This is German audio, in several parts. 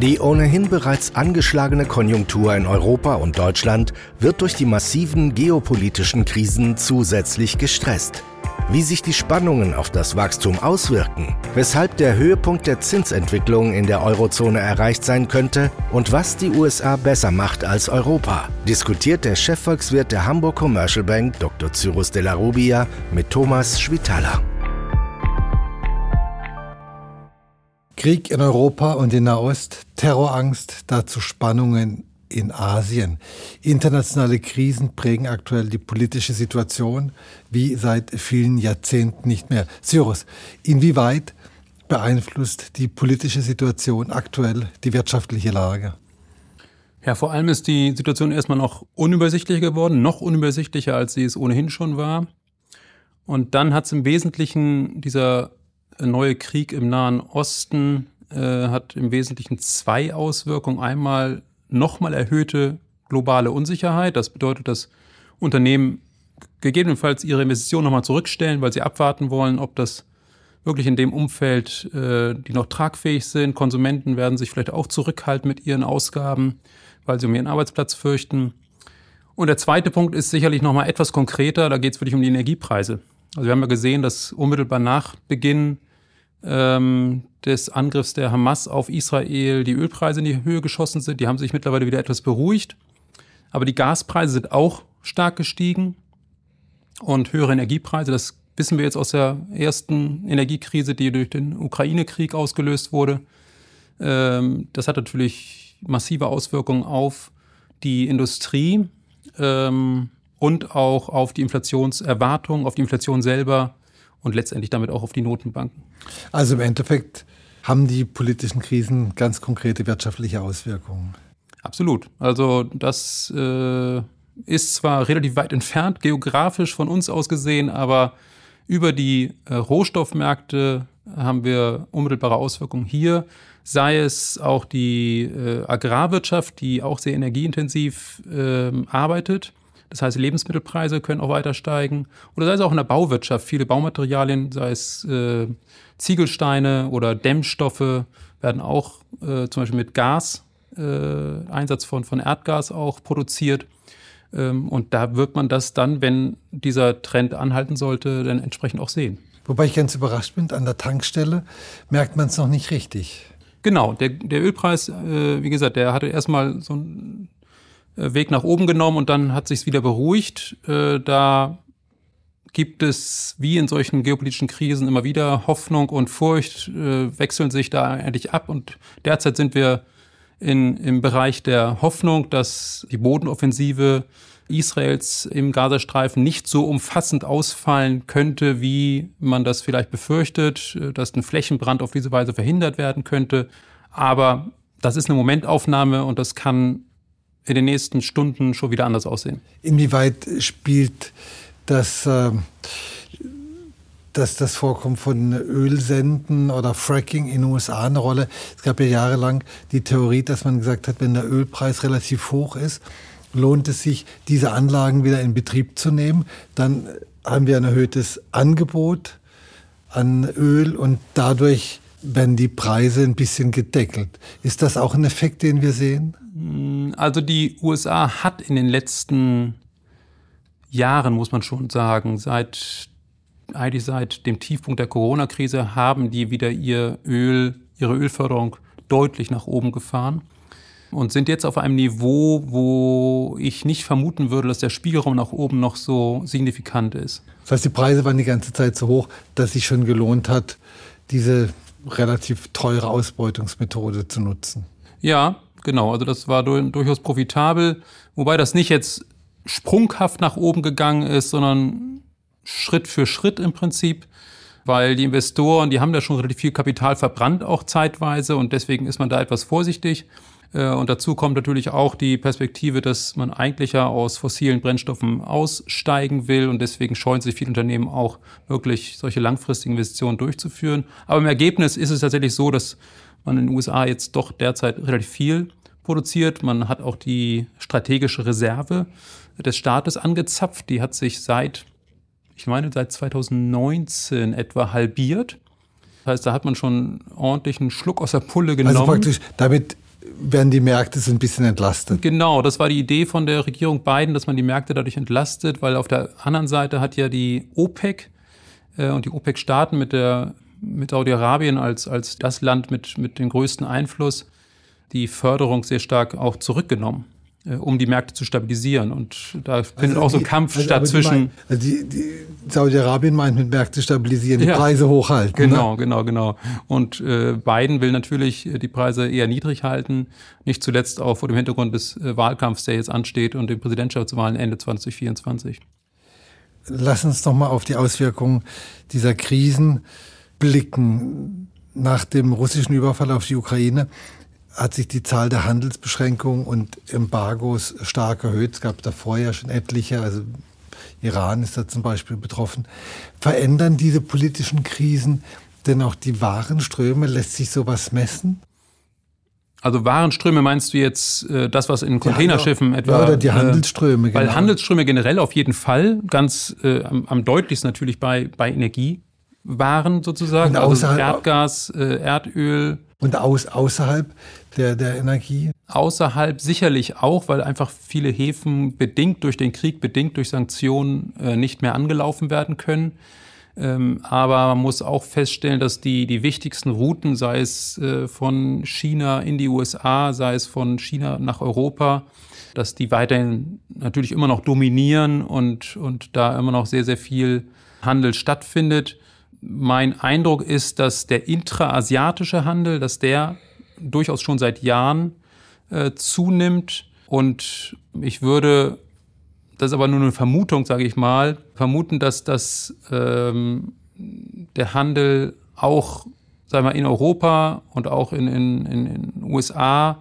Die ohnehin bereits angeschlagene Konjunktur in Europa und Deutschland wird durch die massiven geopolitischen Krisen zusätzlich gestresst. Wie sich die Spannungen auf das Wachstum auswirken, weshalb der Höhepunkt der Zinsentwicklung in der Eurozone erreicht sein könnte und was die USA besser macht als Europa, diskutiert der Chefvolkswirt der Hamburg Commercial Bank Dr. Cyrus de la Rubia mit Thomas Schwitaler. Krieg in Europa und in Nahost, Terrorangst, dazu Spannungen in Asien. Internationale Krisen prägen aktuell die politische Situation wie seit vielen Jahrzehnten nicht mehr. Cyrus, inwieweit beeinflusst die politische Situation aktuell die wirtschaftliche Lage? Ja, vor allem ist die Situation erstmal noch unübersichtlicher geworden, noch unübersichtlicher, als sie es ohnehin schon war. Und dann hat es im Wesentlichen dieser neue Krieg im Nahen Osten äh, hat im Wesentlichen zwei Auswirkungen. Einmal nochmal erhöhte globale Unsicherheit. Das bedeutet, dass Unternehmen gegebenenfalls ihre Investitionen nochmal zurückstellen, weil sie abwarten wollen, ob das wirklich in dem Umfeld, äh, die noch tragfähig sind. Konsumenten werden sich vielleicht auch zurückhalten mit ihren Ausgaben, weil sie um ihren Arbeitsplatz fürchten. Und der zweite Punkt ist sicherlich nochmal etwas konkreter. Da geht es wirklich um die Energiepreise. Also wir haben ja gesehen, dass unmittelbar nach Beginn ähm, des Angriffs der Hamas auf Israel die Ölpreise in die Höhe geschossen sind. Die haben sich mittlerweile wieder etwas beruhigt. Aber die Gaspreise sind auch stark gestiegen und höhere Energiepreise. Das wissen wir jetzt aus der ersten Energiekrise, die durch den Ukraine-Krieg ausgelöst wurde. Ähm, das hat natürlich massive Auswirkungen auf die Industrie ähm, und auch auf die Inflationserwartung, auf die Inflation selber und letztendlich damit auch auf die Notenbanken. Also im Endeffekt haben die politischen Krisen ganz konkrete wirtschaftliche Auswirkungen. Absolut. Also das äh, ist zwar relativ weit entfernt, geografisch von uns aus gesehen, aber über die äh, Rohstoffmärkte haben wir unmittelbare Auswirkungen hier, sei es auch die äh, Agrarwirtschaft, die auch sehr energieintensiv äh, arbeitet. Das heißt, Lebensmittelpreise können auch weiter steigen. Oder sei es auch in der Bauwirtschaft. Viele Baumaterialien, sei es äh, Ziegelsteine oder Dämmstoffe, werden auch äh, zum Beispiel mit Gas, äh, Einsatz von, von Erdgas auch produziert. Ähm, und da wird man das dann, wenn dieser Trend anhalten sollte, dann entsprechend auch sehen. Wobei ich ganz überrascht bin, an der Tankstelle merkt man es noch nicht richtig. Genau, der, der Ölpreis, äh, wie gesagt, der hatte erstmal so ein Weg nach oben genommen und dann hat sich wieder beruhigt. Äh, da gibt es wie in solchen geopolitischen Krisen immer wieder Hoffnung und Furcht, äh, wechseln sich da eigentlich ab. Und derzeit sind wir in, im Bereich der Hoffnung, dass die Bodenoffensive Israels im Gazastreifen nicht so umfassend ausfallen könnte, wie man das vielleicht befürchtet, dass ein Flächenbrand auf diese Weise verhindert werden könnte. Aber das ist eine Momentaufnahme und das kann in den nächsten Stunden schon wieder anders aussehen. Inwieweit spielt das, äh, das Vorkommen von Ölsenden oder Fracking in den USA eine Rolle? Es gab ja jahrelang die Theorie, dass man gesagt hat, wenn der Ölpreis relativ hoch ist, lohnt es sich, diese Anlagen wieder in Betrieb zu nehmen. Dann haben wir ein erhöhtes Angebot an Öl und dadurch werden die Preise ein bisschen gedeckelt. Ist das auch ein Effekt, den wir sehen? Mm, also die USA hat in den letzten Jahren, muss man schon sagen, seit eigentlich seit dem Tiefpunkt der Corona-Krise haben die wieder ihr Öl, ihre Ölförderung deutlich nach oben gefahren und sind jetzt auf einem Niveau, wo ich nicht vermuten würde, dass der Spielraum nach oben noch so signifikant ist. Das heißt, die Preise waren die ganze Zeit so hoch, dass sich schon gelohnt hat, diese relativ teure Ausbeutungsmethode zu nutzen. Ja, genau. Also das war durchaus profitabel, wobei das nicht jetzt sprunghaft nach oben gegangen ist, sondern Schritt für Schritt im Prinzip, weil die Investoren, die haben da schon relativ viel Kapital verbrannt, auch zeitweise, und deswegen ist man da etwas vorsichtig. Äh, und dazu kommt natürlich auch die Perspektive, dass man eigentlich ja aus fossilen Brennstoffen aussteigen will und deswegen scheuen sich viele Unternehmen auch wirklich solche langfristigen Investitionen durchzuführen. Aber im Ergebnis ist es tatsächlich so, dass man in den USA jetzt doch derzeit relativ viel produziert. Man hat auch die strategische Reserve des Staates angezapft. Die hat sich seit, ich meine, seit 2019 etwa halbiert. Das heißt, da hat man schon ordentlichen Schluck aus der Pulle also genommen. Also praktisch, damit werden die Märkte so ein bisschen entlastet. Genau, das war die Idee von der Regierung Biden, dass man die Märkte dadurch entlastet, weil auf der anderen Seite hat ja die OPEC äh, und die OPEC-Staaten mit der mit Saudi-Arabien als, als das Land mit, mit dem größten Einfluss die Förderung sehr stark auch zurückgenommen. Äh, um die Märkte zu stabilisieren. Und da findet also auch so ein Kampf also statt zwischen. Also die, die Saudi-Arabien meint mit Märkte stabilisieren, die ja, Preise hochhalten. Genau, ne? genau, genau. Und äh, Biden will natürlich äh, die Preise eher niedrig halten, nicht zuletzt auch vor dem Hintergrund des äh, Wahlkampfs, der jetzt ansteht und den Präsidentschaftswahlen Ende 2024. Lass uns doch mal auf die Auswirkungen dieser Krisen blicken. Nach dem russischen Überfall auf die Ukraine hat sich die Zahl der Handelsbeschränkungen und Embargos stark erhöht. Es gab davor ja schon etliche, also Iran ist da zum Beispiel betroffen. Verändern diese politischen Krisen denn auch die Warenströme? Lässt sich sowas messen? Also Warenströme meinst du jetzt äh, das, was in Containerschiffen ja, etwa? Ja, oder die äh, Handelsströme. Äh, weil genau. Handelsströme generell auf jeden Fall, ganz äh, am, am deutlichsten natürlich bei, bei Energiewaren sozusagen, also Erdgas, äh, Erdöl. Und aus, außerhalb der, der Energie? Außerhalb sicherlich auch, weil einfach viele Häfen bedingt durch den Krieg, bedingt durch Sanktionen äh, nicht mehr angelaufen werden können. Ähm, aber man muss auch feststellen, dass die, die wichtigsten Routen, sei es äh, von China in die USA, sei es von China nach Europa, dass die weiterhin natürlich immer noch dominieren und, und da immer noch sehr, sehr viel Handel stattfindet. Mein Eindruck ist, dass der intraasiatische Handel, dass der durchaus schon seit Jahren äh, zunimmt. Und ich würde, das ist aber nur eine Vermutung, sage ich mal, vermuten, dass das ähm, der Handel auch, sagen wir, in Europa und auch in den in, in USA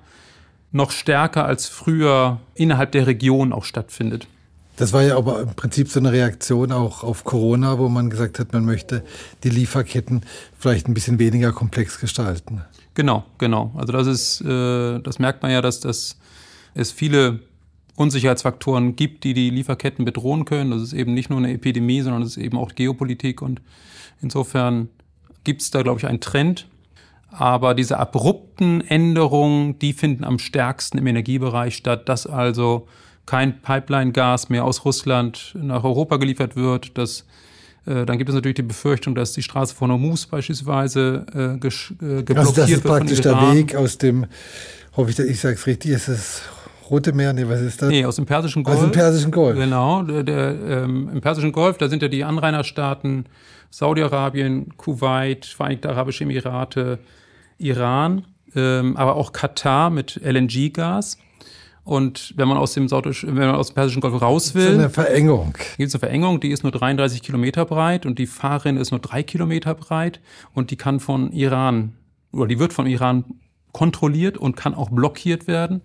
noch stärker als früher innerhalb der Region auch stattfindet. Das war ja aber im Prinzip so eine Reaktion auch auf Corona, wo man gesagt hat, man möchte die Lieferketten vielleicht ein bisschen weniger komplex gestalten. Genau, genau. Also das ist, äh, das merkt man ja, dass das es viele Unsicherheitsfaktoren gibt, die die Lieferketten bedrohen können. Das ist eben nicht nur eine Epidemie, sondern es ist eben auch Geopolitik und insofern gibt es da, glaube ich, einen Trend. Aber diese abrupten Änderungen, die finden am stärksten im Energiebereich statt, dass also kein Pipeline-Gas mehr aus Russland nach Europa geliefert wird, dass äh, dann gibt es natürlich die Befürchtung, dass die Straße von Hormuz beispielsweise äh, ges, äh, geblockiert also das ist praktisch der Weg aus dem, hoffe ich, ich sage es richtig, ist es Rote Meer, nee, was ist das? Nee, aus dem Persischen Golf. Aus dem Persischen Golf. Genau, der, der, ähm, im Persischen Golf, da sind ja die Anrainerstaaten Saudi-Arabien, Kuwait, Vereinigte Arabische Emirate, Iran, ähm, aber auch Katar mit LNG-Gas. Und wenn man aus dem, Sautisch, wenn man aus dem Persischen Golf raus will. Ist eine Verengung. Gibt es eine Verengung, die ist nur 33 Kilometer breit und die Fahrerin ist nur drei Kilometer breit und die kann von Iran oder die wird von Iran kontrolliert und kann auch blockiert werden.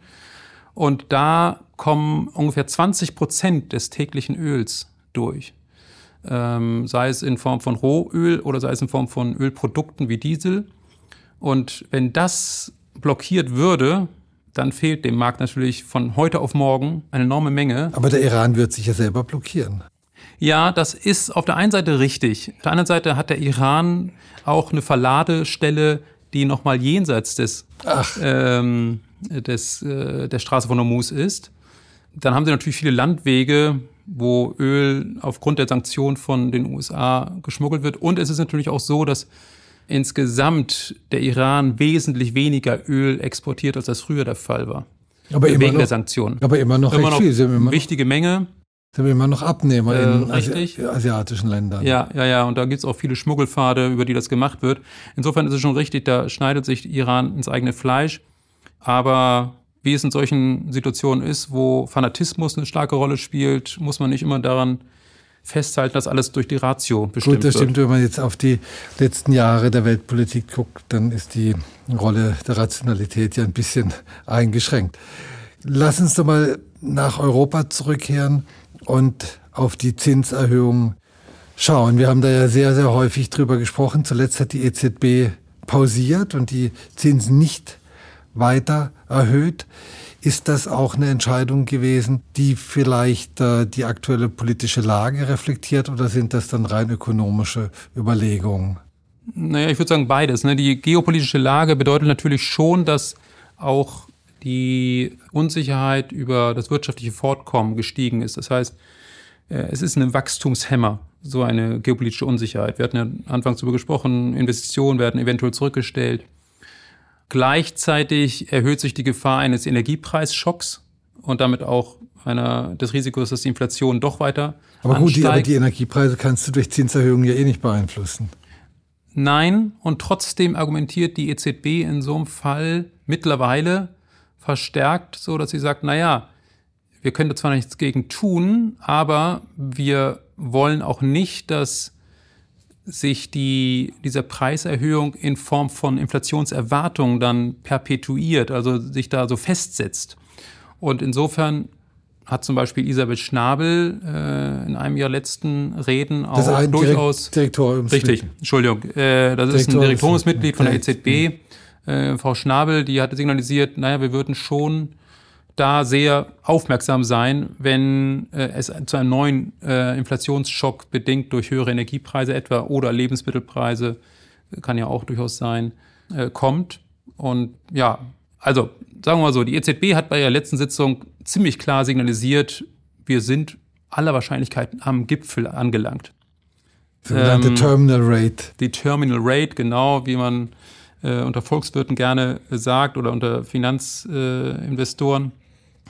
Und da kommen ungefähr 20 Prozent des täglichen Öls durch. Ähm, sei es in Form von Rohöl oder sei es in Form von Ölprodukten wie Diesel. Und wenn das blockiert würde, dann fehlt dem Markt natürlich von heute auf morgen eine enorme Menge. Aber der Iran wird sich ja selber blockieren. Ja, das ist auf der einen Seite richtig. Auf der anderen Seite hat der Iran auch eine Verladestelle, die nochmal jenseits des, ähm, des, äh, der Straße von Hormuz ist. Dann haben sie natürlich viele Landwege, wo Öl aufgrund der Sanktionen von den USA geschmuggelt wird. Und es ist natürlich auch so, dass insgesamt der Iran wesentlich weniger Öl exportiert, als das früher der Fall war. Aber wegen immer noch, der Sanktionen. Aber immer noch immer noch viel. Sind immer wichtige Menge. Sind wir immer noch Abnehmer äh, in Asi asiatischen Ländern. Ja, ja, ja. Und da gibt es auch viele Schmuggelpfade, über die das gemacht wird. Insofern ist es schon richtig, da schneidet sich Iran ins eigene Fleisch. Aber wie es in solchen Situationen ist, wo Fanatismus eine starke Rolle spielt, muss man nicht immer daran festhalten, dass alles durch die Ratio bestimmt Gut, das stimmt. Wird. Wenn man jetzt auf die letzten Jahre der Weltpolitik guckt, dann ist die Rolle der Rationalität ja ein bisschen eingeschränkt. Lass uns doch mal nach Europa zurückkehren und auf die Zinserhöhung schauen. Wir haben da ja sehr, sehr häufig drüber gesprochen. Zuletzt hat die EZB pausiert und die Zinsen nicht weiter erhöht. Ist das auch eine Entscheidung gewesen, die vielleicht äh, die aktuelle politische Lage reflektiert oder sind das dann rein ökonomische Überlegungen? Naja, ich würde sagen beides. Ne? Die geopolitische Lage bedeutet natürlich schon, dass auch die Unsicherheit über das wirtschaftliche Fortkommen gestiegen ist. Das heißt, äh, es ist ein Wachstumshemmer, so eine geopolitische Unsicherheit. Wir hatten ja anfangs darüber gesprochen, Investitionen werden eventuell zurückgestellt. Gleichzeitig erhöht sich die Gefahr eines Energiepreisschocks und damit auch einer, des Risikos, dass die Inflation doch weiter Aber gut, die, aber die Energiepreise kannst du durch Zinserhöhungen ja eh nicht beeinflussen. Nein, und trotzdem argumentiert die EZB in so einem Fall mittlerweile verstärkt, so dass sie sagt, na ja, wir können da zwar nichts gegen tun, aber wir wollen auch nicht, dass sich die, diese Preiserhöhung in Form von Inflationserwartungen dann perpetuiert, also sich da so festsetzt. Und insofern hat zum Beispiel Isabel Schnabel äh, in einem ihrer letzten Reden auch das durchaus Direktoriumsmitglied. Richtig, Entschuldigung, äh, das ist ein Direktoriumsmitglied von der EZB, äh, Frau Schnabel, die hatte signalisiert, naja, wir würden schon da sehr aufmerksam sein, wenn äh, es zu einem neuen äh, Inflationsschock bedingt durch höhere Energiepreise etwa oder Lebensmittelpreise, kann ja auch durchaus sein, äh, kommt. Und ja, also sagen wir mal so, die EZB hat bei ihrer letzten Sitzung ziemlich klar signalisiert, wir sind aller Wahrscheinlichkeit am Gipfel angelangt. Sogenannte ähm, Terminal Rate. Die Terminal Rate, genau, wie man äh, unter Volkswirten gerne sagt oder unter Finanzinvestoren.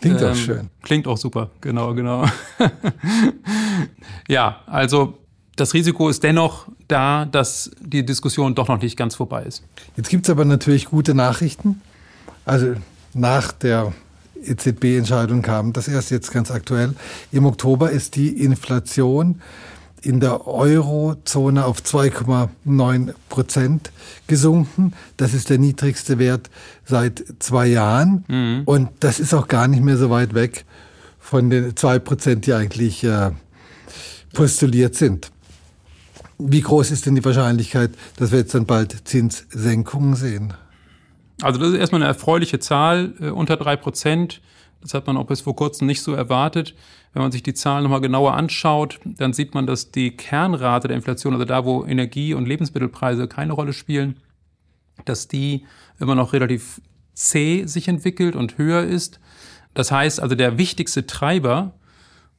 Klingt ähm, auch schön. Klingt auch super, genau, genau. ja, also das Risiko ist dennoch da, dass die Diskussion doch noch nicht ganz vorbei ist. Jetzt gibt es aber natürlich gute Nachrichten. Also nach der EZB-Entscheidung kam das erst jetzt ganz aktuell. Im Oktober ist die Inflation in der Eurozone auf 2,9 Prozent gesunken. Das ist der niedrigste Wert seit zwei Jahren. Mhm. Und das ist auch gar nicht mehr so weit weg von den zwei Prozent, die eigentlich äh, postuliert sind. Wie groß ist denn die Wahrscheinlichkeit, dass wir jetzt dann bald Zinssenkungen sehen? Also das ist erstmal eine erfreuliche Zahl, äh, unter drei Prozent. Das hat man auch bis vor kurzem nicht so erwartet. Wenn man sich die Zahlen nochmal genauer anschaut, dann sieht man, dass die Kernrate der Inflation, also da, wo Energie- und Lebensmittelpreise keine Rolle spielen, dass die immer noch relativ zäh sich entwickelt und höher ist. Das heißt also, der wichtigste Treiber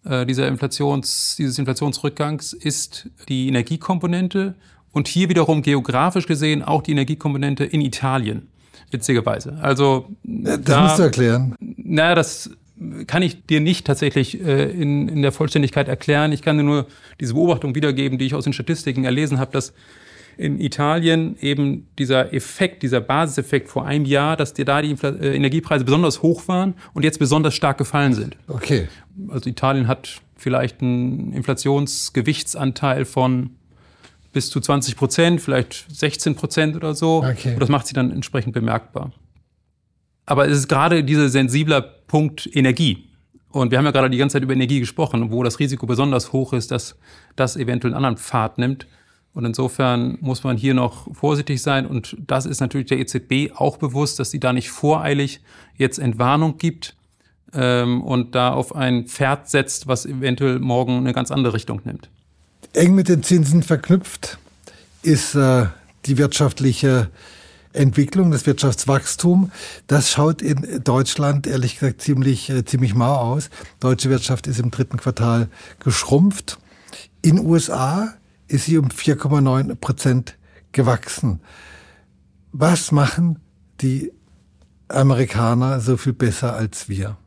äh, dieser Inflations, dieses Inflationsrückgangs ist die Energiekomponente und hier wiederum geografisch gesehen auch die Energiekomponente in Italien witzigerweise. Also das da, musst du erklären. Naja, das kann ich dir nicht tatsächlich äh, in, in der Vollständigkeit erklären. Ich kann dir nur diese Beobachtung wiedergeben, die ich aus den Statistiken erlesen habe, dass in Italien eben dieser Effekt, dieser Basiseffekt vor einem Jahr, dass dir da die Infl äh, Energiepreise besonders hoch waren und jetzt besonders stark gefallen sind. Okay. Also Italien hat vielleicht einen Inflationsgewichtsanteil von bis zu 20 Prozent, vielleicht 16 Prozent oder so. Okay. Und das macht sie dann entsprechend bemerkbar. Aber es ist gerade dieser sensibler Punkt Energie. Und wir haben ja gerade die ganze Zeit über Energie gesprochen, wo das Risiko besonders hoch ist, dass das eventuell einen anderen Pfad nimmt. Und insofern muss man hier noch vorsichtig sein. Und das ist natürlich der EZB auch bewusst, dass sie da nicht voreilig jetzt Entwarnung gibt ähm, und da auf ein Pferd setzt, was eventuell morgen eine ganz andere Richtung nimmt. Eng mit den Zinsen verknüpft ist äh, die wirtschaftliche Entwicklung, das Wirtschaftswachstum. Das schaut in Deutschland ehrlich gesagt ziemlich, äh, ziemlich mau aus. Deutsche Wirtschaft ist im dritten Quartal geschrumpft. In USA ist sie um 4,9 Prozent gewachsen. Was machen die Amerikaner so viel besser als wir?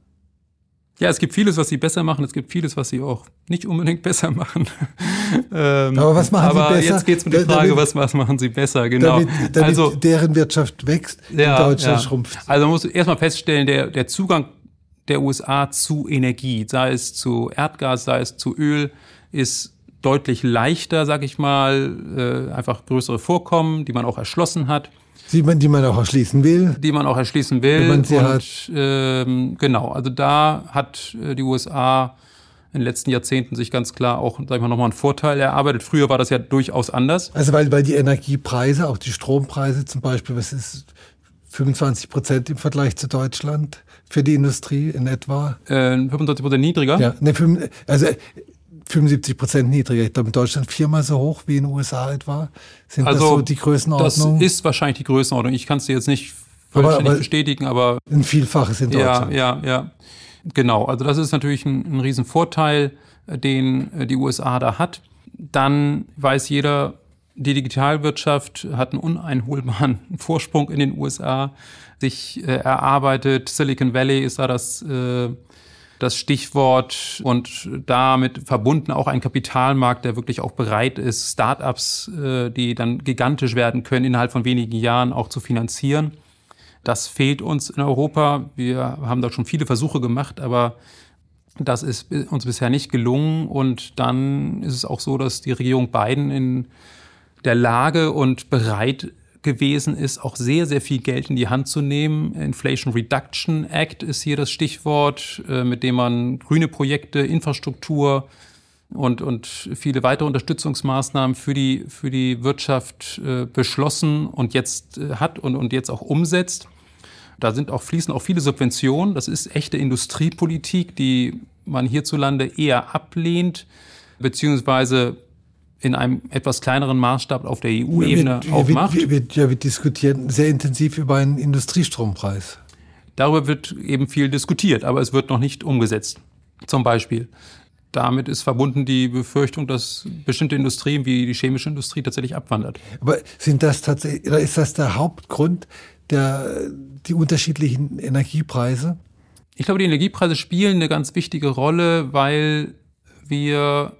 Ja, es gibt vieles, was sie besser machen. Es gibt vieles, was sie auch nicht unbedingt besser machen. ähm, aber was machen aber sie besser? jetzt geht es um die Frage, damit, was, was machen sie besser? Genau. Damit, damit also, deren Wirtschaft wächst, ja, Deutschland ja. schrumpft. Also man muss erstmal feststellen, der, der Zugang der USA zu Energie, sei es zu Erdgas, sei es zu Öl, ist deutlich leichter, sag ich mal, äh, einfach größere Vorkommen, die man auch erschlossen hat. Die man, die man auch erschließen will. Die man auch erschließen will. Wenn man sie und, hat. Ähm, genau, also da hat äh, die USA in den letzten Jahrzehnten sich ganz klar auch, sag ich mal, nochmal einen Vorteil erarbeitet. Früher war das ja durchaus anders. Also weil, weil die Energiepreise, auch die Strompreise zum Beispiel, was ist 25 Prozent im Vergleich zu Deutschland für die Industrie in etwa? Äh, 25 Prozent niedriger? Ja, ne, also 75 Prozent niedriger. Ich glaube, in Deutschland viermal so hoch wie in den USA etwa. Sind also, das so die Größenordnung? Das ist wahrscheinlich die Größenordnung. Ich kann es dir jetzt nicht vollständig aber, bestätigen, aber ein Vielfaches in Deutschland. Ja, ja, ja. Genau. Also das ist natürlich ein, ein Riesenvorteil, den äh, die USA da hat. Dann weiß jeder, die Digitalwirtschaft hat einen uneinholbaren Vorsprung in den USA sich äh, erarbeitet. Silicon Valley ist da das, äh, das Stichwort und damit verbunden auch ein Kapitalmarkt, der wirklich auch bereit ist, Startups, äh, die dann gigantisch werden können, innerhalb von wenigen Jahren auch zu finanzieren. Das fehlt uns in Europa. Wir haben da schon viele Versuche gemacht, aber das ist uns bisher nicht gelungen. Und dann ist es auch so, dass die Regierung Biden in der Lage und bereit gewesen ist, auch sehr, sehr viel Geld in die Hand zu nehmen. Inflation Reduction Act ist hier das Stichwort, äh, mit dem man grüne Projekte, Infrastruktur und, und viele weitere Unterstützungsmaßnahmen für die, für die Wirtschaft äh, beschlossen und jetzt äh, hat und, und jetzt auch umsetzt. Da sind auch, fließen auch viele Subventionen. Das ist echte Industriepolitik, die man hierzulande eher ablehnt, beziehungsweise in einem etwas kleineren Maßstab auf der EU-Ebene auch macht. Wir, wir, ja, wir diskutieren sehr intensiv über einen Industriestrompreis. Darüber wird eben viel diskutiert, aber es wird noch nicht umgesetzt. Zum Beispiel. Damit ist verbunden die Befürchtung, dass bestimmte Industrien wie die chemische Industrie tatsächlich abwandert. Aber sind das tatsächlich, oder ist das der Hauptgrund, der, die unterschiedlichen Energiepreise? Ich glaube, die Energiepreise spielen eine ganz wichtige Rolle, weil wir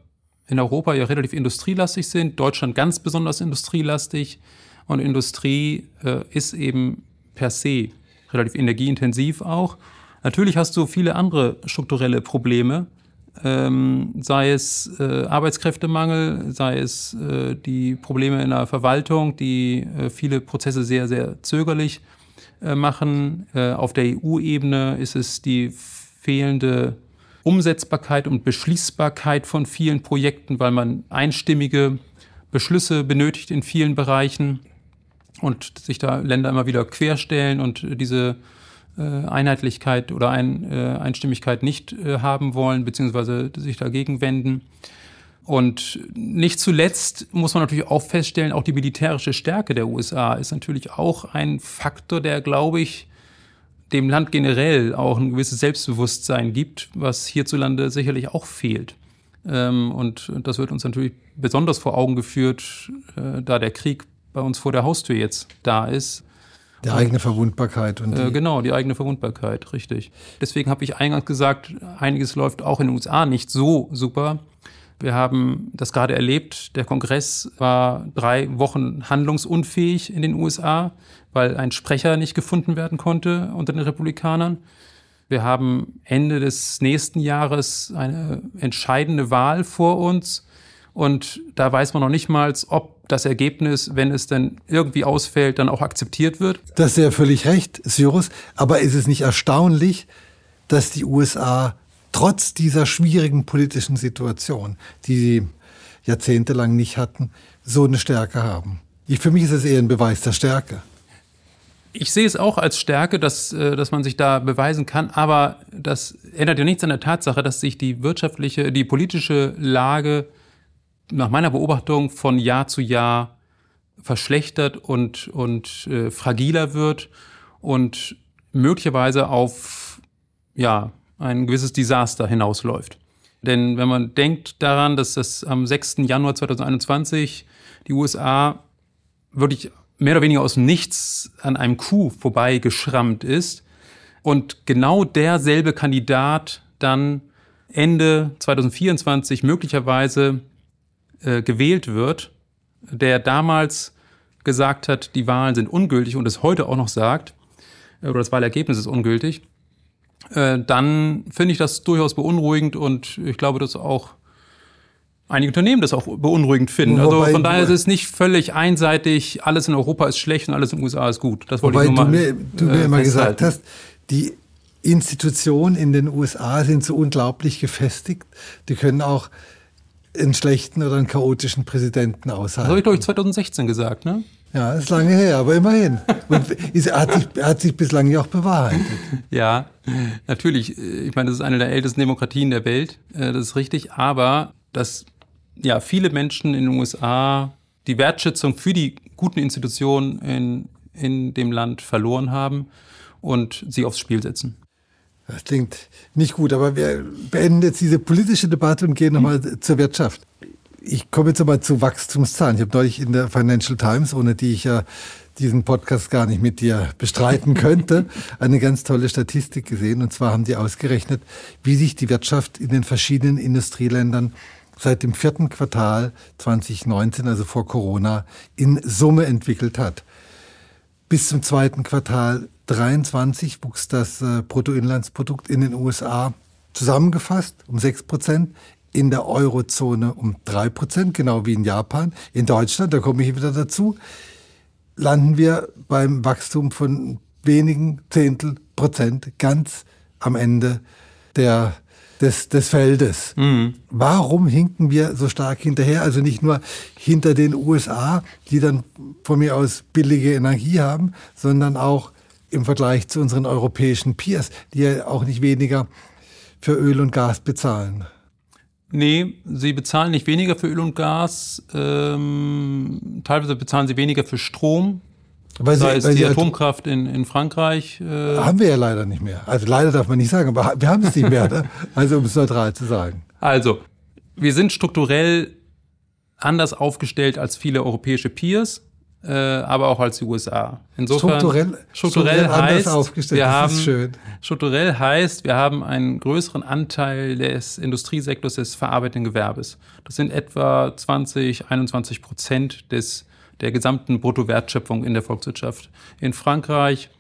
in Europa ja relativ industrielastig sind, Deutschland ganz besonders industrielastig und Industrie äh, ist eben per se relativ energieintensiv auch. Natürlich hast du viele andere strukturelle Probleme, ähm, sei es äh, Arbeitskräftemangel, sei es äh, die Probleme in der Verwaltung, die äh, viele Prozesse sehr, sehr zögerlich äh, machen. Äh, auf der EU-Ebene ist es die fehlende Umsetzbarkeit und Beschließbarkeit von vielen Projekten, weil man einstimmige Beschlüsse benötigt in vielen Bereichen und sich da Länder immer wieder querstellen und diese äh, Einheitlichkeit oder ein, äh, Einstimmigkeit nicht äh, haben wollen, beziehungsweise sich dagegen wenden. Und nicht zuletzt muss man natürlich auch feststellen, auch die militärische Stärke der USA ist natürlich auch ein Faktor, der, glaube ich, dem Land generell auch ein gewisses Selbstbewusstsein gibt, was hierzulande sicherlich auch fehlt. Ähm, und das wird uns natürlich besonders vor Augen geführt, äh, da der Krieg bei uns vor der Haustür jetzt da ist. Die eigene Verwundbarkeit. Und äh, die genau, die eigene Verwundbarkeit, richtig. Deswegen habe ich eingangs gesagt, einiges läuft auch in den USA nicht so super. Wir haben das gerade erlebt. Der Kongress war drei Wochen handlungsunfähig in den USA, weil ein Sprecher nicht gefunden werden konnte unter den Republikanern. Wir haben Ende des nächsten Jahres eine entscheidende Wahl vor uns. Und da weiß man noch nicht mal, ob das Ergebnis, wenn es denn irgendwie ausfällt, dann auch akzeptiert wird. Das ist ja völlig recht, Cyrus. Aber ist es nicht erstaunlich, dass die USA trotz dieser schwierigen politischen Situation, die sie jahrzehntelang nicht hatten, so eine Stärke haben. Ich, für mich ist es eher ein Beweis der Stärke. Ich sehe es auch als Stärke, dass, äh, dass man sich da beweisen kann, aber das ändert ja nichts an der Tatsache, dass sich die wirtschaftliche, die politische Lage nach meiner Beobachtung von Jahr zu Jahr verschlechtert und, und äh, fragiler wird und möglicherweise auf ja, ein gewisses Desaster hinausläuft. Denn wenn man denkt daran, dass das am 6. Januar 2021 die USA wirklich mehr oder weniger aus Nichts an einem Coup vorbeigeschrammt ist und genau derselbe Kandidat dann Ende 2024 möglicherweise äh, gewählt wird, der damals gesagt hat, die Wahlen sind ungültig und es heute auch noch sagt, äh, oder das Wahlergebnis ist ungültig, äh, dann finde ich das durchaus beunruhigend und ich glaube, dass auch einige Unternehmen das auch beunruhigend finden. Also von daher ist es nicht völlig einseitig, alles in Europa ist schlecht und alles in den USA ist gut. Das wollte Wobei ich nur mal, du mir, du mir äh, immer gesagt hast, die Institutionen in den USA sind so unglaublich gefestigt, die können auch einen schlechten oder einen chaotischen Präsidenten aushalten. Das habe ich, glaube ich, 2016 gesagt, ne? Ja, ist lange her, aber immerhin. Und ist, hat, sich, hat sich bislang ja auch bewahrheitet. Ja, natürlich. Ich meine, das ist eine der ältesten Demokratien der Welt. Äh, das ist richtig. Aber dass ja, viele Menschen in den USA die Wertschätzung für die guten Institutionen in, in dem Land verloren haben und sie aufs Spiel setzen. Das klingt nicht gut, aber wir beenden jetzt diese politische Debatte und gehen nochmal mhm. zur Wirtschaft. Ich komme jetzt aber zu Wachstumszahlen. Ich habe neulich in der Financial Times, ohne die ich ja diesen Podcast gar nicht mit dir bestreiten könnte, eine ganz tolle Statistik gesehen. Und zwar haben die ausgerechnet, wie sich die Wirtschaft in den verschiedenen Industrieländern seit dem vierten Quartal 2019, also vor Corona, in Summe entwickelt hat. Bis zum zweiten Quartal 23 wuchs das äh, Bruttoinlandsprodukt in den USA zusammengefasst um 6 Prozent, in der Eurozone um 3 Prozent, genau wie in Japan. In Deutschland, da komme ich wieder dazu, landen wir beim Wachstum von wenigen Zehntel Prozent ganz am Ende der des, des Feldes. Mhm. Warum hinken wir so stark hinterher? Also nicht nur hinter den USA, die dann von mir aus billige Energie haben, sondern auch im Vergleich zu unseren europäischen Peers, die ja auch nicht weniger für Öl und Gas bezahlen. Nee, sie bezahlen nicht weniger für Öl und Gas. Ähm, teilweise bezahlen sie weniger für Strom. Weil sie, weil die Atomkraft in, in Frankreich. Äh haben wir ja leider nicht mehr. Also leider darf man nicht sagen, aber wir haben es nicht mehr. ne? Also um es neutral zu sagen. Also, wir sind strukturell anders aufgestellt als viele europäische Peers äh, aber auch als die USA. Insofern strukturell, strukturell, strukturell heißt, aufgestellt. Wir haben, schön. Strukturell heißt, wir haben einen größeren Anteil des Industriesektors des verarbeitenden Gewerbes. Das sind etwa 20, 21 Prozent des, der gesamten Bruttowertschöpfung in der Volkswirtschaft. In Frankreich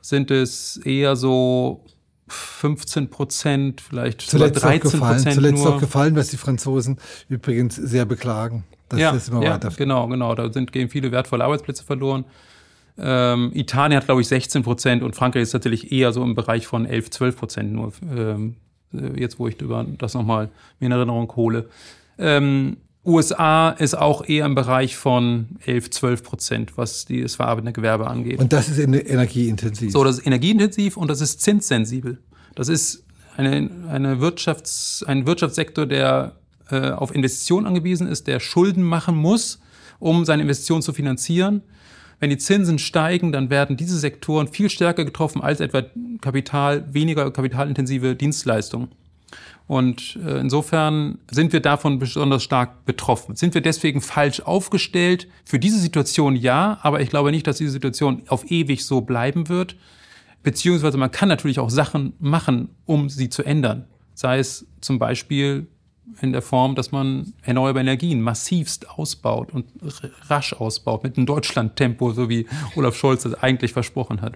sind es eher so 15 Prozent, vielleicht zuletzt sogar 13 Prozent. Zuletzt nur. auch gefallen, was die Franzosen übrigens sehr beklagen. Das ja, ist immer ja, weiter. Genau, genau. Da sind, gehen viele wertvolle Arbeitsplätze verloren. Ähm, Italien hat, glaube ich, 16 Prozent und Frankreich ist natürlich eher so im Bereich von 11, 12 Prozent nur. Ähm, äh, jetzt, wo ich das nochmal mir in Erinnerung hole. Ähm, USA ist auch eher im Bereich von 11, 12 Prozent, was das verarbeitende Gewerbe angeht. Und das ist energieintensiv. So, das ist energieintensiv und das ist zinssensibel. Das ist eine, eine Wirtschafts-, ein Wirtschaftssektor, der äh, auf Investitionen angewiesen ist, der Schulden machen muss, um seine Investitionen zu finanzieren. Wenn die Zinsen steigen, dann werden diese Sektoren viel stärker getroffen als etwa Kapital, weniger kapitalintensive Dienstleistungen. Und äh, insofern sind wir davon besonders stark betroffen. Sind wir deswegen falsch aufgestellt? Für diese Situation ja, aber ich glaube nicht, dass diese Situation auf ewig so bleiben wird. Beziehungsweise man kann natürlich auch Sachen machen, um sie zu ändern. Sei es zum Beispiel in der Form, dass man erneuerbare Energien massivst ausbaut und rasch ausbaut, mit einem Deutschland-Tempo, so wie Olaf Scholz das eigentlich versprochen hat.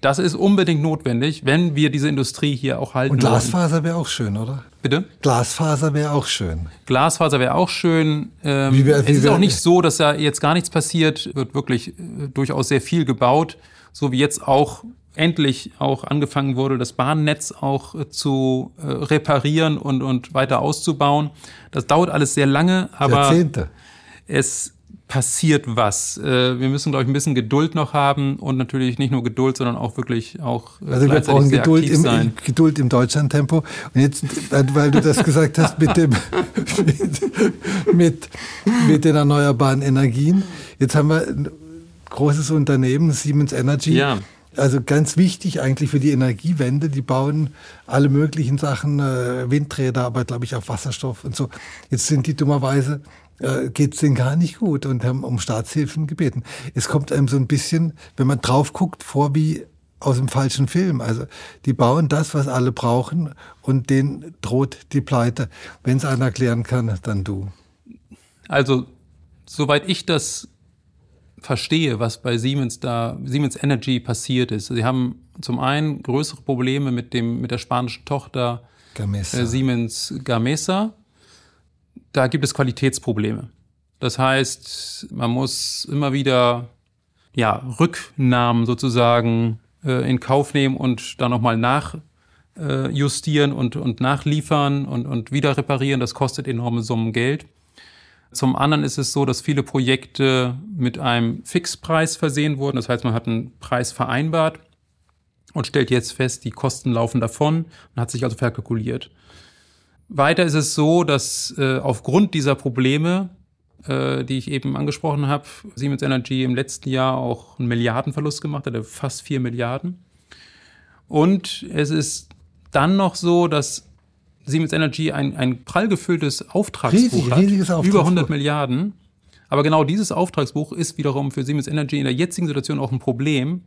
Das ist unbedingt notwendig, wenn wir diese Industrie hier auch halten. Und Glasfaser wäre auch schön, oder? Bitte? Glasfaser wäre auch schön. Glasfaser wäre auch schön. Ähm, wie wär, wie es ist auch nicht so, dass da jetzt gar nichts passiert. Wird wirklich äh, durchaus sehr viel gebaut, so wie jetzt auch endlich auch angefangen wurde, das Bahnnetz auch äh, zu äh, reparieren und, und weiter auszubauen. Das dauert alles sehr lange, aber Jahrzehnte. es passiert was. Äh, wir müssen, glaube ich, ein bisschen Geduld noch haben und natürlich nicht nur Geduld, sondern auch wirklich auch äh, also wir brauchen Geduld im, sein. Geduld im Deutschland-Tempo. Und jetzt, weil du das gesagt hast mit dem mit, mit, mit den erneuerbaren Energien, jetzt haben wir ein großes Unternehmen, Siemens Energy. Ja also ganz wichtig eigentlich für die Energiewende. Die bauen alle möglichen Sachen, äh, Windräder, aber glaube ich auch Wasserstoff und so. Jetzt sind die dummerweise äh, geht es denen gar nicht gut und haben um Staatshilfen gebeten. Es kommt einem so ein bisschen, wenn man drauf guckt, vor wie aus dem falschen Film. Also die bauen das, was alle brauchen und denen droht die Pleite. Wenn es einer erklären kann, dann du. Also soweit ich das verstehe, was bei Siemens da, Siemens Energy passiert ist. Sie haben zum einen größere Probleme mit dem, mit der spanischen Tochter Gamesa. Äh, Siemens Gamesa. Da gibt es Qualitätsprobleme. Das heißt, man muss immer wieder, ja, Rücknahmen sozusagen äh, in Kauf nehmen und da nochmal nachjustieren äh, und, und nachliefern und, und wieder reparieren. Das kostet enorme Summen Geld. Zum anderen ist es so, dass viele Projekte mit einem Fixpreis versehen wurden. Das heißt, man hat einen Preis vereinbart und stellt jetzt fest, die Kosten laufen davon und hat sich also verkalkuliert. Weiter ist es so, dass äh, aufgrund dieser Probleme äh, die ich eben angesprochen habe. Siemens Energy im letzten Jahr auch einen Milliardenverlust gemacht hatte, fast vier Milliarden. Und es ist dann noch so, dass Siemens Energy ein, ein prall gefülltes Auftragsbuch Riesig, hat, riesiges Auftragsbuch. über 100 Milliarden. Aber genau dieses Auftragsbuch ist wiederum für Siemens Energy in der jetzigen Situation auch ein Problem,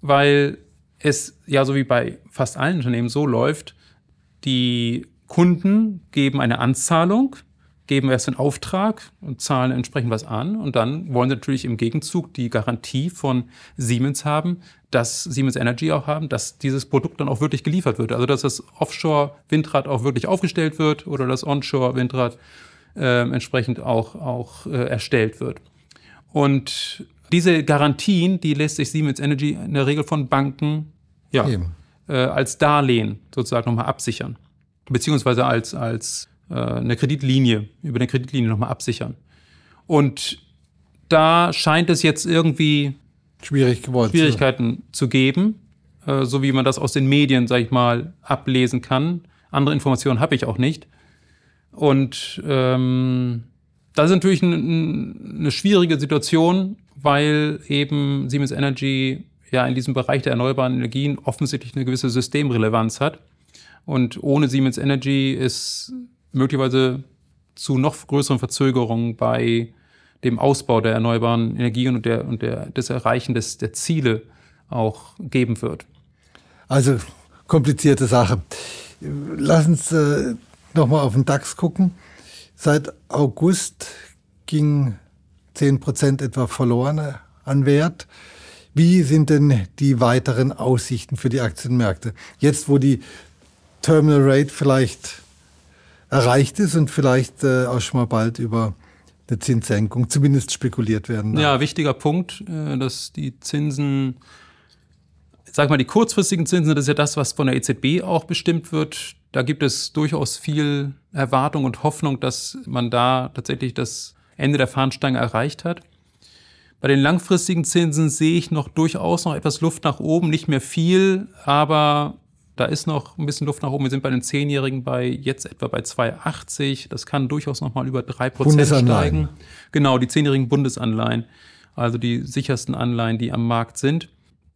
weil es ja so wie bei fast allen Unternehmen so läuft, die Kunden geben eine Anzahlung, geben erst einen Auftrag und zahlen entsprechend was an und dann wollen sie natürlich im Gegenzug die Garantie von Siemens haben, dass Siemens Energy auch haben, dass dieses Produkt dann auch wirklich geliefert wird. Also dass das Offshore-Windrad auch wirklich aufgestellt wird oder das Onshore-Windrad äh, entsprechend auch, auch äh, erstellt wird. Und diese Garantien, die lässt sich Siemens Energy in der Regel von Banken ja, äh, als Darlehen sozusagen nochmal absichern. Beziehungsweise als, als eine Kreditlinie, über eine Kreditlinie nochmal absichern. Und da scheint es jetzt irgendwie Schwierig. Schwierigkeiten zu geben, äh, so wie man das aus den Medien, sag ich mal, ablesen kann. Andere Informationen habe ich auch nicht. Und ähm, das ist natürlich ein, eine schwierige Situation, weil eben Siemens Energy ja in diesem Bereich der erneuerbaren Energien offensichtlich eine gewisse Systemrelevanz hat. Und ohne Siemens Energy ist möglicherweise zu noch größeren Verzögerungen bei dem Ausbau der erneuerbaren Energien und, der, und der, des Erreichen des, der Ziele auch geben wird. Also komplizierte Sache. Lass uns äh, nochmal auf den DAX gucken. Seit August ging 10 Prozent etwa verloren an Wert. Wie sind denn die weiteren Aussichten für die Aktienmärkte? Jetzt, wo die Terminal Rate vielleicht erreicht ist und vielleicht äh, auch schon mal bald über eine Zinssenkung zumindest spekuliert werden. Darf. Ja, wichtiger Punkt, äh, dass die Zinsen, sag mal, die kurzfristigen Zinsen, das ist ja das, was von der EZB auch bestimmt wird. Da gibt es durchaus viel Erwartung und Hoffnung, dass man da tatsächlich das Ende der Fahnenstange erreicht hat. Bei den langfristigen Zinsen sehe ich noch durchaus noch etwas Luft nach oben, nicht mehr viel, aber da ist noch ein bisschen Luft nach oben. Wir sind bei den Zehnjährigen bei jetzt etwa bei 2,80. Das kann durchaus noch mal über 3% steigen. Genau, die zehnjährigen Bundesanleihen, also die sichersten Anleihen, die am Markt sind.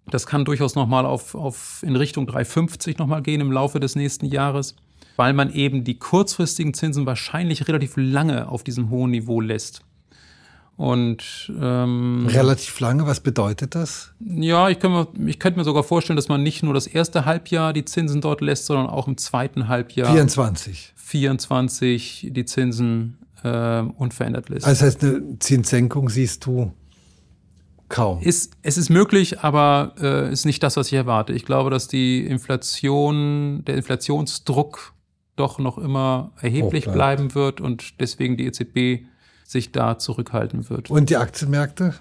Das kann durchaus noch mal auf, auf in Richtung 3,50 noch mal gehen im Laufe des nächsten Jahres, weil man eben die kurzfristigen Zinsen wahrscheinlich relativ lange auf diesem hohen Niveau lässt. Und ähm, relativ lange, was bedeutet das? Ja, ich könnte, mir, ich könnte mir sogar vorstellen, dass man nicht nur das erste Halbjahr die Zinsen dort lässt, sondern auch im zweiten Halbjahr 24. 24 die Zinsen äh, unverändert lässt. Also das heißt, eine Zinssenkung siehst du kaum. Ist, es ist möglich, aber äh, ist nicht das, was ich erwarte. Ich glaube, dass die Inflation, der Inflationsdruck doch noch immer erheblich bleiben wird und deswegen die EZB sich da zurückhalten wird. Und die Aktienmärkte?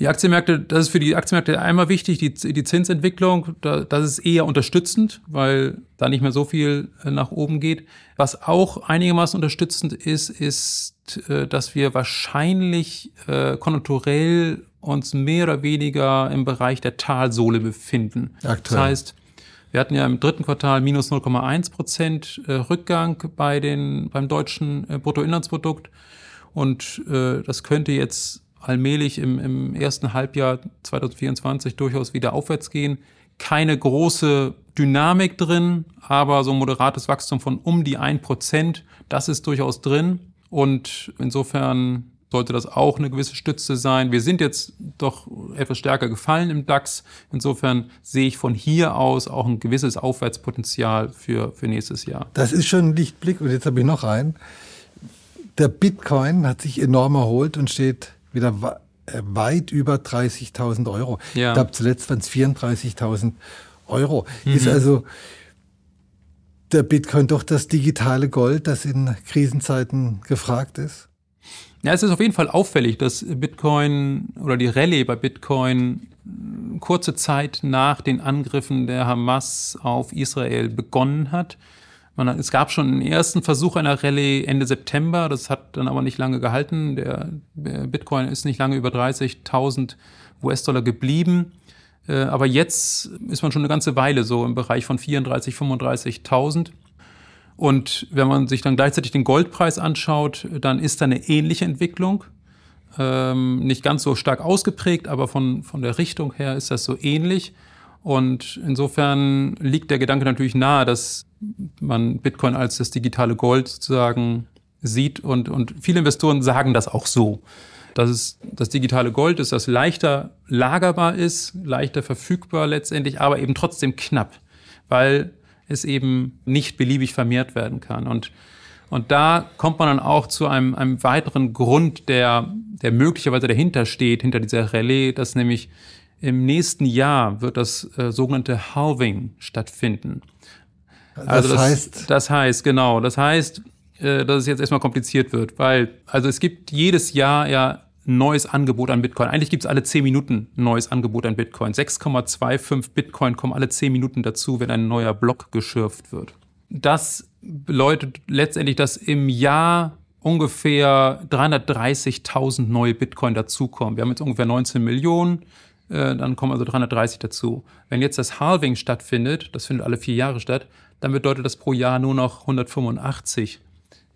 Die Aktienmärkte, das ist für die Aktienmärkte einmal wichtig, die, die Zinsentwicklung, da, das ist eher unterstützend, weil da nicht mehr so viel äh, nach oben geht. Was auch einigermaßen unterstützend ist, ist, äh, dass wir wahrscheinlich äh, konjunkturell uns mehr oder weniger im Bereich der Talsohle befinden. Aktuell. Das heißt, wir hatten ja im dritten Quartal minus 0,1 Prozent äh, Rückgang bei den, beim deutschen Bruttoinlandsprodukt. Und äh, das könnte jetzt allmählich im, im ersten Halbjahr 2024 durchaus wieder aufwärts gehen. Keine große Dynamik drin, aber so ein moderates Wachstum von um die ein Prozent, das ist durchaus drin. Und insofern sollte das auch eine gewisse Stütze sein. Wir sind jetzt doch etwas stärker gefallen im DAX. Insofern sehe ich von hier aus auch ein gewisses Aufwärtspotenzial für, für nächstes Jahr. Das ist schon ein Lichtblick. Und jetzt habe ich noch einen. Der Bitcoin hat sich enorm erholt und steht wieder äh, weit über 30.000 Euro. Ja. Ich glaube, zuletzt waren es 34.000 Euro. Mhm. Ist also der Bitcoin doch das digitale Gold, das in Krisenzeiten gefragt ist? Ja, es ist auf jeden Fall auffällig, dass Bitcoin oder die Rallye bei Bitcoin kurze Zeit nach den Angriffen der Hamas auf Israel begonnen hat. Man, es gab schon einen ersten Versuch einer Rallye Ende September, das hat dann aber nicht lange gehalten. Der Bitcoin ist nicht lange über 30.000 US-Dollar geblieben. Äh, aber jetzt ist man schon eine ganze Weile so im Bereich von 34.000, 35.000. Und wenn man sich dann gleichzeitig den Goldpreis anschaut, dann ist da eine ähnliche Entwicklung. Ähm, nicht ganz so stark ausgeprägt, aber von, von der Richtung her ist das so ähnlich. Und insofern liegt der Gedanke natürlich nahe, dass man Bitcoin als das digitale Gold sozusagen sieht. Und, und viele Investoren sagen das auch so. Dass es das digitale Gold ist, das leichter lagerbar ist, leichter verfügbar letztendlich, aber eben trotzdem knapp, weil es eben nicht beliebig vermehrt werden kann. Und, und da kommt man dann auch zu einem, einem weiteren Grund, der, der möglicherweise dahinter steht, hinter dieser Rallye, dass nämlich im nächsten Jahr wird das äh, sogenannte Halving stattfinden. Also das, das heißt, das heißt genau, das heißt, äh, dass es jetzt erstmal kompliziert wird, weil also es gibt jedes Jahr ja neues Angebot an Bitcoin. Eigentlich gibt es alle 10 Minuten ein neues Angebot an Bitcoin. 6,25 Bitcoin kommen alle 10 Minuten dazu, wenn ein neuer Block geschürft wird. Das bedeutet letztendlich, dass im Jahr ungefähr 330.000 neue Bitcoin dazukommen. Wir haben jetzt ungefähr 19 Millionen, äh, dann kommen also 330 dazu. Wenn jetzt das Halving stattfindet, das findet alle vier Jahre statt, dann bedeutet das pro Jahr nur noch 185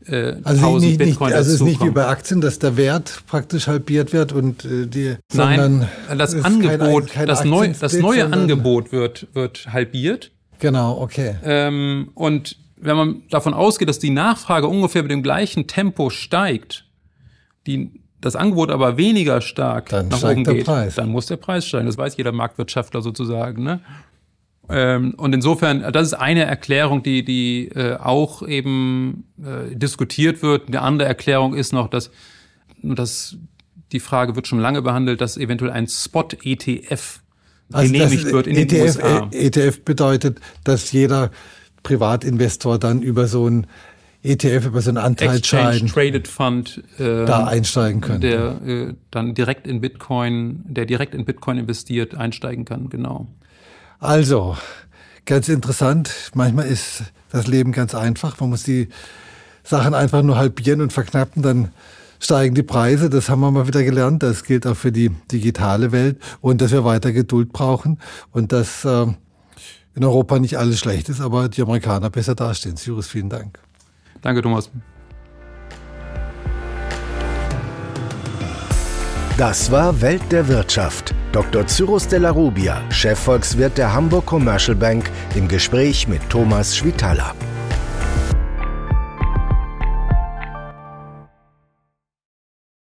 äh, also nicht, nicht, also es ist nicht wie bei Aktien, dass der Wert praktisch halbiert wird und äh, die Nein, das Angebot, kein, kein das, neu, das neue Angebot wird, wird halbiert. Genau, okay. Ähm, und wenn man davon ausgeht, dass die Nachfrage ungefähr mit dem gleichen Tempo steigt, die, das Angebot aber weniger stark dann nach oben geht, Preis. dann muss der Preis steigen. Das weiß jeder Marktwirtschaftler sozusagen. Ne? Ähm, und insofern, das ist eine Erklärung, die, die äh, auch eben äh, diskutiert wird. Eine andere Erklärung ist noch, dass, dass die Frage wird schon lange behandelt, dass eventuell ein Spot-ETF also genehmigt wird in ETF, den USA. ETF bedeutet, dass jeder Privatinvestor dann über so ein ETF, über so einen Anteilsschein Exchange Traded Fund äh, da einsteigen könnte. Der äh, dann direkt in Bitcoin, der direkt in Bitcoin investiert, einsteigen kann, genau. Also, ganz interessant. Manchmal ist das Leben ganz einfach. Man muss die Sachen einfach nur halbieren und verknappen, dann steigen die Preise. Das haben wir mal wieder gelernt. Das gilt auch für die digitale Welt und dass wir weiter Geduld brauchen und dass äh, in Europa nicht alles schlecht ist, aber die Amerikaner besser dastehen. Cyrus, vielen Dank. Danke, Thomas. Das war Welt der Wirtschaft. Dr. Cyrus de la Rubia, Chefvolkswirt der Hamburg Commercial Bank, im Gespräch mit Thomas Schwitala.